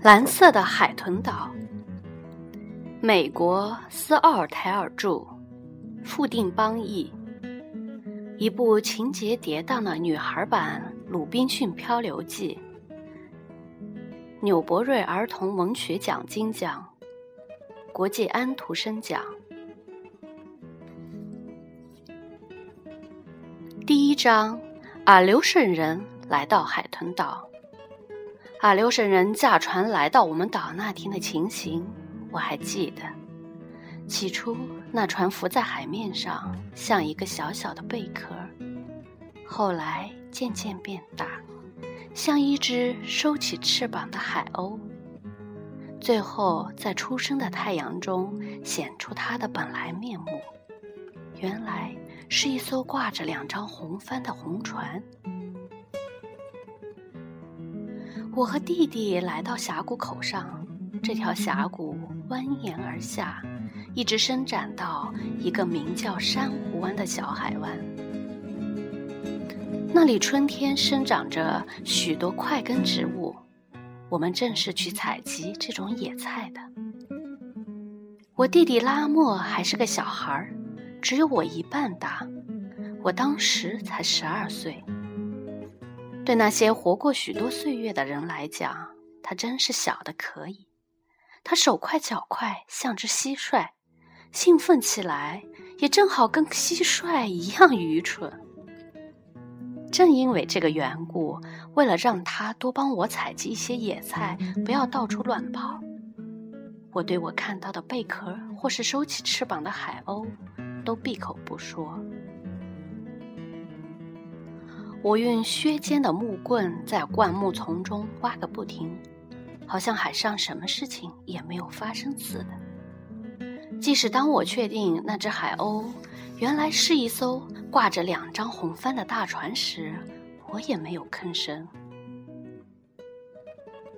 蓝色的海豚岛，美国斯奥尔泰尔著，富定邦译，一部情节跌宕的女孩版《鲁滨逊漂流记》，纽伯瑞儿童文学奖金奖，国际安徒生奖。第一章，阿留申人来到海豚岛。阿留申人驾船来到我们岛那天的情形，我还记得。起初，那船浮在海面上，像一个小小的贝壳；后来渐渐变大，像一只收起翅膀的海鸥；最后，在初升的太阳中显出它的本来面目，原来是一艘挂着两张红帆的红船。我和弟弟来到峡谷口上，这条峡谷蜿蜒而下，一直伸展到一个名叫珊瑚湾的小海湾。那里春天生长着许多块根植物，我们正是去采集这种野菜的。我弟弟拉莫还是个小孩儿，只有我一半大，我当时才十二岁。对那些活过许多岁月的人来讲，他真是小的可以。他手快脚快，像只蟋蟀，兴奋起来也正好跟蟋蟀一样愚蠢。正因为这个缘故，为了让他多帮我采集一些野菜，不要到处乱跑，我对我看到的贝壳或是收起翅膀的海鸥，都闭口不说。我用削尖的木棍在灌木丛中挖个不停，好像海上什么事情也没有发生似的。即使当我确定那只海鸥原来是一艘挂着两张红帆的大船时，我也没有吭声。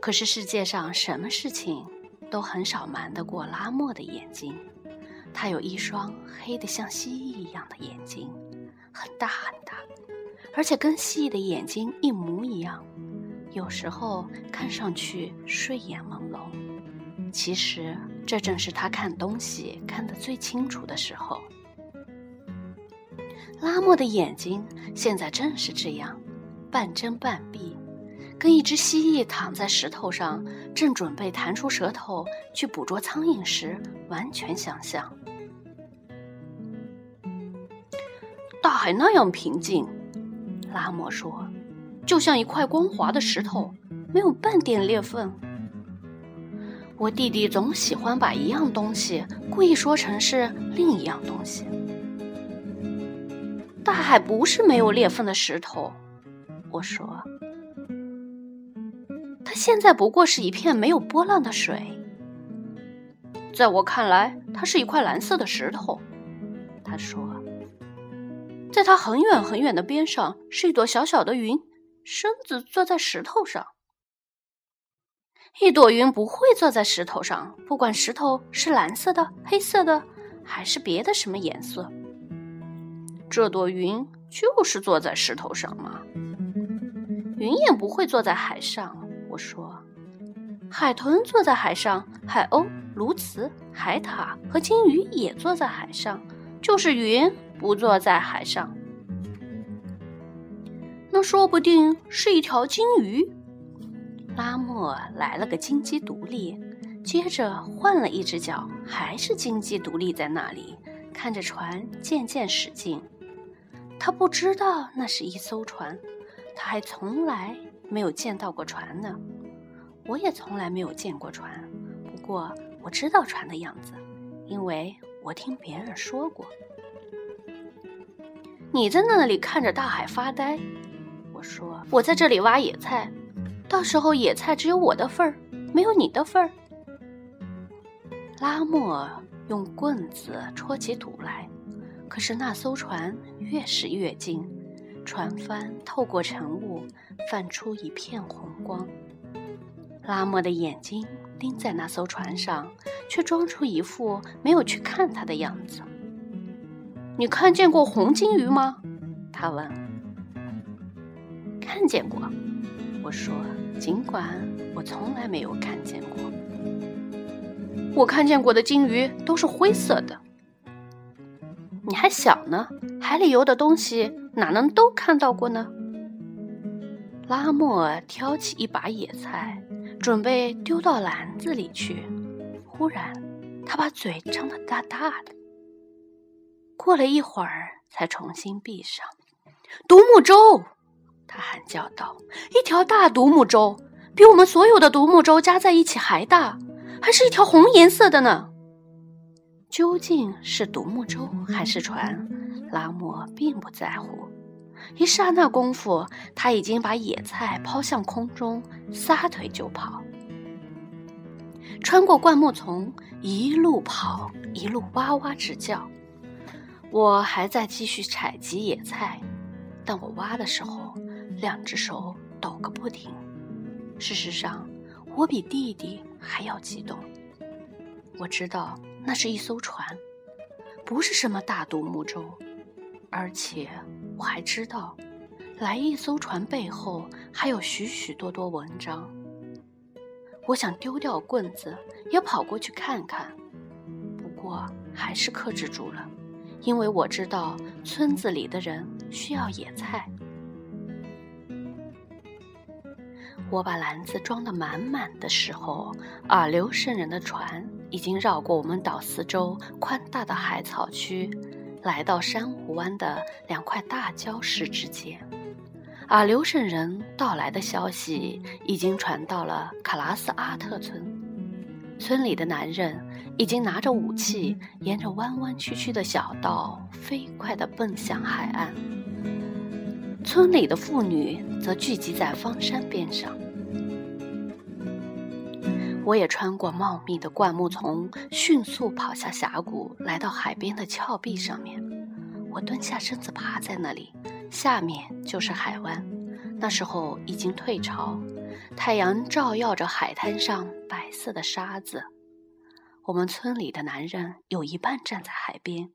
可是世界上什么事情都很少瞒得过拉莫的眼睛，他有一双黑得像蜥蜴一样的眼睛，很大很大。而且跟蜥蜴的眼睛一模一样，有时候看上去睡眼朦胧，其实这正是他看东西看得最清楚的时候。拉莫的眼睛现在正是这样，半睁半闭，跟一只蜥蜴躺在石头上，正准备弹出舌头去捕捉苍蝇时完全相像。大海那样平静。拉莫说：“就像一块光滑的石头，没有半点裂缝。”我弟弟总喜欢把一样东西故意说成是另一样东西。大海不是没有裂缝的石头，我说。它现在不过是一片没有波浪的水。在我看来，它是一块蓝色的石头，他说。在它很远很远的边上是一朵小小的云，身子坐在石头上。一朵云不会坐在石头上，不管石头是蓝色的、黑色的，还是别的什么颜色。这朵云就是坐在石头上吗。云也不会坐在海上。我说，海豚坐在海上，海鸥、鸬鹚、海獭和金鱼也坐在海上，就是云。不坐在海上，那说不定是一条金鱼。拉莫来了个金鸡独立，接着换了一只脚，还是金鸡独立在那里，看着船渐渐驶近。他不知道那是一艘船，他还从来没有见到过船呢。我也从来没有见过船，不过我知道船的样子，因为我听别人说过。你在那里看着大海发呆，我说：“我在这里挖野菜，到时候野菜只有我的份儿，没有你的份儿。”拉莫用棍子戳起土来，可是那艘船越驶越近，船帆透过晨雾，泛出一片红光。拉莫的眼睛盯在那艘船上，却装出一副没有去看它的样子。你看见过红金鱼吗？他问。看见过，我说，尽管我从来没有看见过。我看见过的金鱼都是灰色的。你还小呢，海里游的东西哪能都看到过呢？拉莫尔挑起一把野菜。准备丢到篮子里去，忽然，他把嘴张得大大的。过了一会儿，才重新闭上。独木舟，他喊叫道：“一条大独木舟，比我们所有的独木舟加在一起还大，还是一条红颜色的呢。”究竟是独木舟还是船，拉莫并不在乎。一刹那功夫，他已经把野菜抛向空中，撒腿就跑。穿过灌木丛，一路跑，一路哇哇直叫。我还在继续采集野菜，但我挖的时候，两只手抖个不停。事实上，我比弟弟还要激动。我知道那是一艘船，不是什么大独木舟，而且。我还知道，来一艘船背后还有许许多多文章。我想丢掉棍子，也跑过去看看，不过还是克制住了，因为我知道村子里的人需要野菜。我把篮子装得满满的时候，耳流圣人的船已经绕过我们岛四周宽大的海草区。来到珊瑚湾的两块大礁石之间，而刘圣人到来的消息已经传到了卡拉斯阿特村。村里的男人已经拿着武器，沿着弯弯曲曲的小道飞快地奔向海岸。村里的妇女则聚集在方山边上。我也穿过茂密的灌木丛，迅速跑下峡谷，来到海边的峭壁上面。我蹲下身子，趴在那里，下面就是海湾。那时候已经退潮，太阳照耀着海滩上白色的沙子。我们村里的男人有一半站在海边，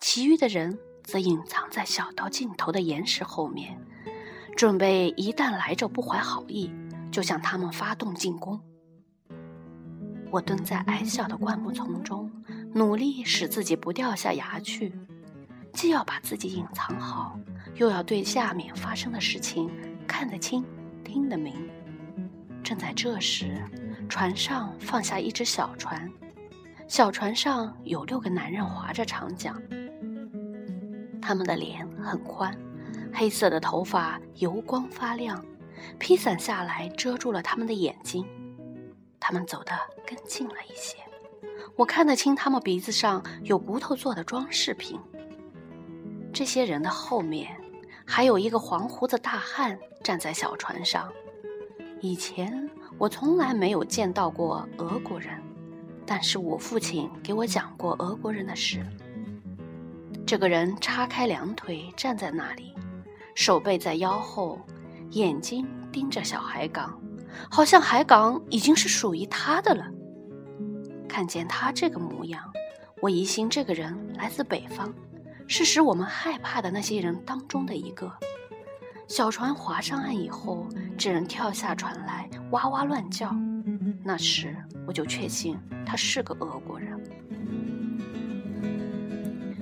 其余的人则隐藏在小道尽头的岩石后面，准备一旦来者不怀好意，就向他们发动进攻。我蹲在矮小的灌木丛中，努力使自己不掉下崖去，既要把自己隐藏好，又要对下面发生的事情看得清、听得明。正在这时，船上放下一只小船，小船上有六个男人划着长桨，他们的脸很宽，黑色的头发油光发亮，披散下来遮住了他们的眼睛。他们走得更近了一些，我看得清他们鼻子上有骨头做的装饰品。这些人的后面还有一个黄胡子大汉站在小船上。以前我从来没有见到过俄国人，但是我父亲给我讲过俄国人的事。这个人叉开两腿站在那里，手背在腰后，眼睛盯着小海港。好像海港已经是属于他的了。看见他这个模样，我疑心这个人来自北方，是使我们害怕的那些人当中的一个。小船划上岸以后，这人跳下船来，哇哇乱叫。那时我就确信他是个俄国人。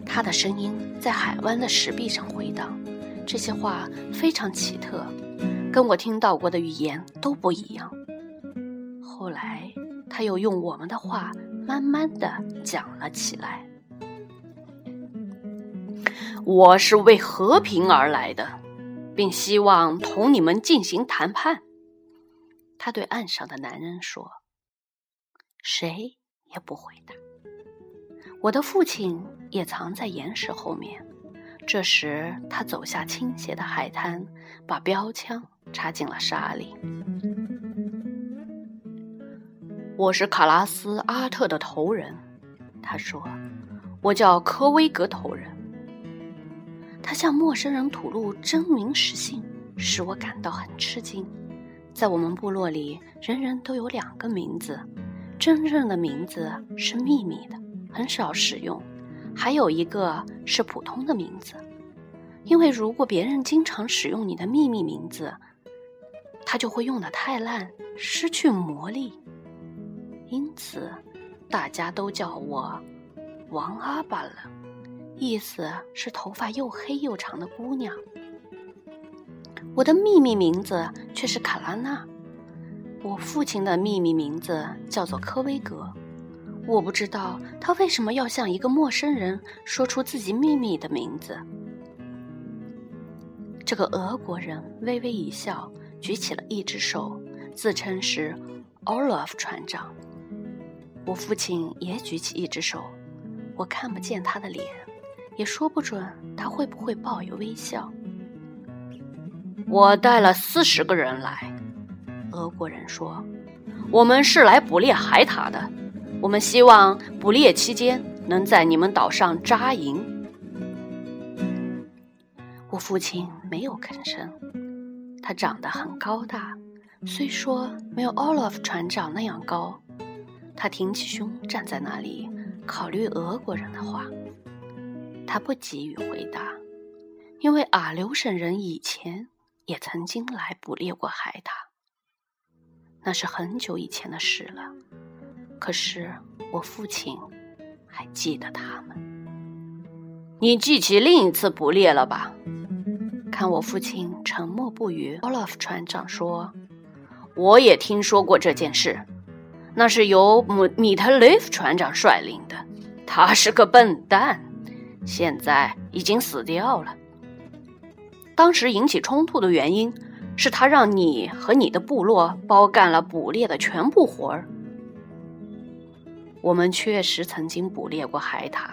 他的声音在海湾的石壁上回荡，这些话非常奇特。跟我听到过的语言都不一样。后来，他又用我们的话慢慢的讲了起来。我是为和平而来的，并希望同你们进行谈判。他对岸上的男人说：“谁也不回答。”我的父亲也藏在岩石后面，这时，他走下倾斜的海滩，把标枪插进了沙里。我是卡拉斯阿特的头人，他说：“我叫科威格头人。”他向陌生人吐露真名实姓，使我感到很吃惊。在我们部落里，人人都有两个名字，真正的名字是秘密的，很少使用。还有一个是普通的名字，因为如果别人经常使用你的秘密名字，他就会用的太烂，失去魔力。因此，大家都叫我王阿巴了，意思是头发又黑又长的姑娘。我的秘密名字却是卡拉娜，我父亲的秘密名字叫做科威格。我不知道他为什么要向一个陌生人说出自己秘密的名字。这个俄国人微微一笑，举起了一只手，自称是 Olaf 船长。我父亲也举起一只手，我看不见他的脸，也说不准他会不会报以微笑。我带了四十个人来，俄国人说：“我们是来捕猎海獭的。”我们希望捕猎期间能在你们岛上扎营。我父亲没有吭声。他长得很高大，虽说没有 Olaf 船长那样高。他挺起胸站在那里，考虑俄国人的话。他不急于回答，因为阿留省人以前也曾经来捕猎过海獭。那是很久以前的事了。可是我父亲还记得他们。你记起另一次捕猎了吧？看我父亲沉默不语。奥拉夫船长说：“我也听说过这件事，那是由米米特雷夫船长率领的。他是个笨蛋，现在已经死掉了。当时引起冲突的原因是他让你和你的部落包干了捕猎的全部活儿。”我们确实曾经捕猎过海獭，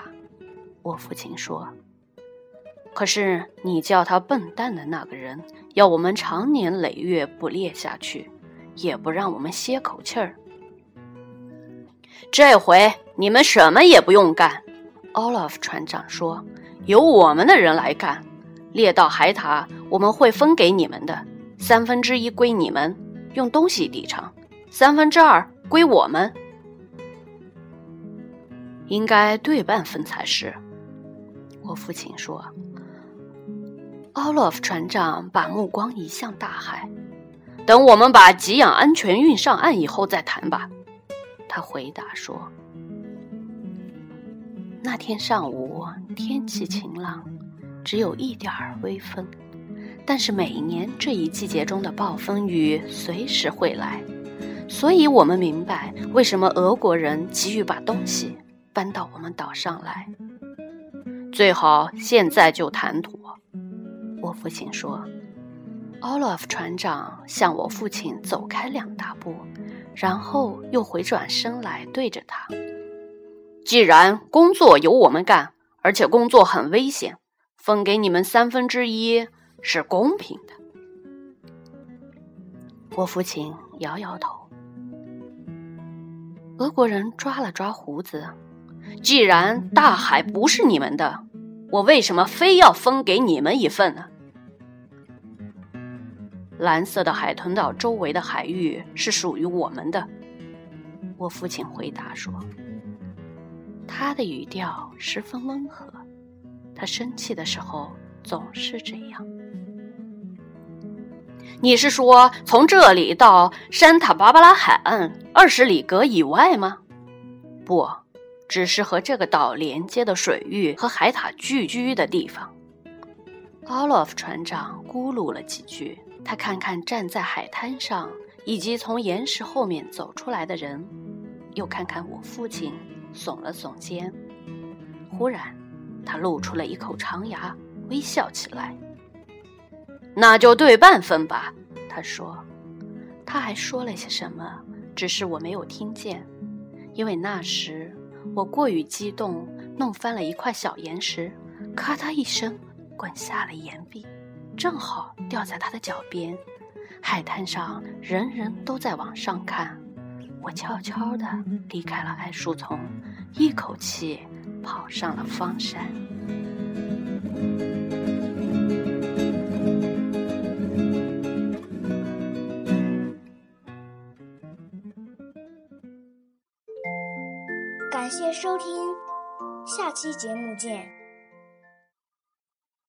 我父亲说。可是你叫他笨蛋的那个人，要我们长年累月捕猎下去，也不让我们歇口气儿。这回你们什么也不用干，Olaf 船长说，由我们的人来干。猎到海獭，我们会分给你们的，三分之一归你们，用东西抵偿；三分之二归我们。应该对半分才是，我父亲说。奥洛夫船长把目光移向大海，等我们把给养安全运上岸以后再谈吧。他回答说。那天上午天气晴朗，只有一点儿微风，但是每年这一季节中的暴风雨随时会来，所以我们明白为什么俄国人急于把东西。搬到我们岛上来，最好现在就谈妥。我父亲说。奥洛夫船长向我父亲走开两大步，然后又回转身来对着他：“既然工作由我们干，而且工作很危险，分给你们三分之一是公平的。”我父亲摇摇头。俄国人抓了抓胡子。既然大海不是你们的，我为什么非要分给你们一份呢？蓝色的海豚岛周围的海域是属于我们的，我父亲回答说。他的语调十分温和，他生气的时候总是这样。你是说从这里到山塔芭芭拉海岸二十里格以外吗？不。只是和这个岛连接的水域和海獭聚居的地方。奥洛夫船长咕噜了几句，他看看站在海滩上以及从岩石后面走出来的人，又看看我父亲，耸了耸肩。忽然，他露出了一口长牙，微笑起来。那就对半分吧，他说。他还说了些什么，只是我没有听见，因为那时。我过于激动，弄翻了一块小岩石，咔嗒一声，滚下了岩壁，正好掉在他的脚边。海滩上人人都在往上看，我悄悄地离开了矮树丛，一口气跑上了方山。感谢收听，下期节目见。